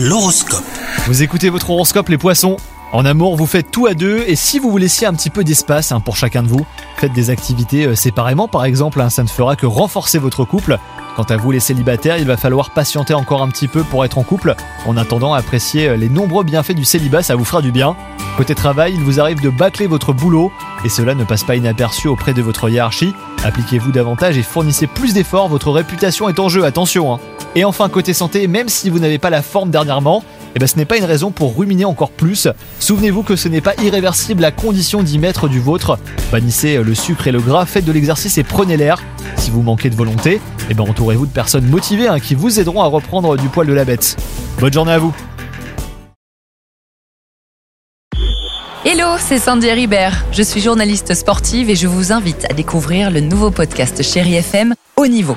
L'horoscope. Vous écoutez votre horoscope les poissons En amour, vous faites tout à deux et si vous vous laissiez un petit peu d'espace hein, pour chacun de vous, faites des activités euh, séparément par exemple, hein, ça ne fera que renforcer votre couple. Quant à vous les célibataires, il va falloir patienter encore un petit peu pour être en couple. En attendant, apprécier euh, les nombreux bienfaits du célibat, ça vous fera du bien. Côté travail, il vous arrive de bâcler votre boulot et cela ne passe pas inaperçu auprès de votre hiérarchie. Appliquez-vous davantage et fournissez plus d'efforts, votre réputation est en jeu, attention. Hein. Et enfin, côté santé, même si vous n'avez pas la forme dernièrement, eh ben, ce n'est pas une raison pour ruminer encore plus. Souvenez-vous que ce n'est pas irréversible à condition d'y mettre du vôtre. Bannissez le sucre et le gras, faites de l'exercice et prenez l'air. Si vous manquez de volonté, eh ben, entourez-vous de personnes motivées hein, qui vous aideront à reprendre du poil de la bête. Bonne journée à vous Hello, c'est Sandy Ribert. Je suis journaliste sportive et je vous invite à découvrir le nouveau podcast Chéri FM Haut Niveau.